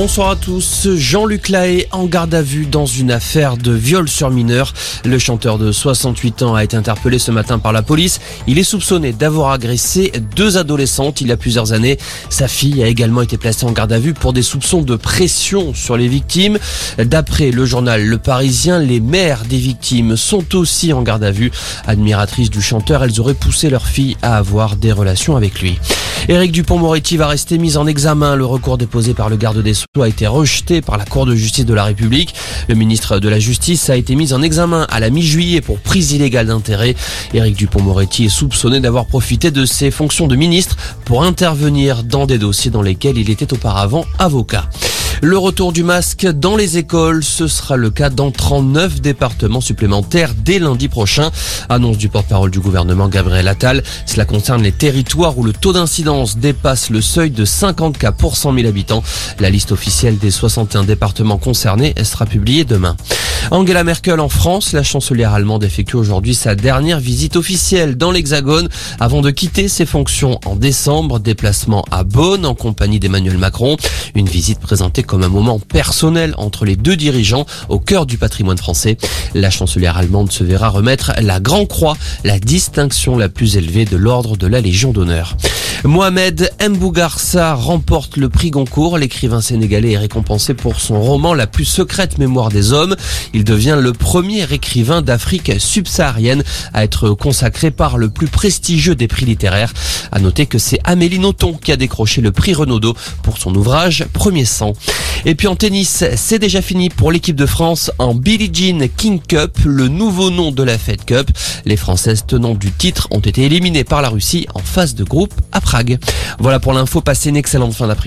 Bonsoir à tous. Jean-Luc Lahaye en garde à vue dans une affaire de viol sur mineur. Le chanteur de 68 ans a été interpellé ce matin par la police. Il est soupçonné d'avoir agressé deux adolescentes il y a plusieurs années. Sa fille a également été placée en garde à vue pour des soupçons de pression sur les victimes. D'après le journal Le Parisien, les mères des victimes sont aussi en garde à vue. Admiratrices du chanteur, elles auraient poussé leur fille à avoir des relations avec lui. Éric Dupont-Moretti va rester mis en examen. Le recours déposé par le garde des Sceaux a été rejeté par la Cour de justice de la République. Le ministre de la Justice a été mis en examen à la mi-juillet pour prise illégale d'intérêt. Éric Dupont-Moretti est soupçonné d'avoir profité de ses fonctions de ministre pour intervenir dans des dossiers dans lesquels il était auparavant avocat. Le retour du masque dans les écoles, ce sera le cas dans 39 départements supplémentaires dès lundi prochain. Annonce du porte-parole du gouvernement Gabriel Attal. Cela concerne les territoires où le taux d'incidence dépasse le seuil de 50 cas pour 100 000 habitants. La liste officielle des 61 départements concernés sera publiée demain. Angela Merkel en France, la chancelière allemande effectue aujourd'hui sa dernière visite officielle dans l'Hexagone avant de quitter ses fonctions en décembre. Déplacement à Bonn en compagnie d'Emmanuel Macron. Une visite présentée comme un moment personnel entre les deux dirigeants au cœur du patrimoine français. La chancelière allemande se verra remettre la Grand Croix, la distinction la plus élevée de l'ordre de la Légion d'honneur. Mohamed Mbougarsa remporte le prix Goncourt. L'écrivain sénégalais est récompensé pour son roman La plus secrète mémoire des hommes. Il devient le premier écrivain d'Afrique subsaharienne à être consacré par le plus prestigieux des prix littéraires. À noter que c'est Amélie Nothomb qui a décroché le prix Renaudot pour son ouvrage Premier sang. Et puis en tennis, c'est déjà fini pour l'équipe de France en Billie Jean King Cup, le nouveau nom de la Fed Cup. Les Françaises tenant du titre ont été éliminées par la Russie en phase de groupe à Prague. Voilà pour l'info, passez une excellente fin d'après.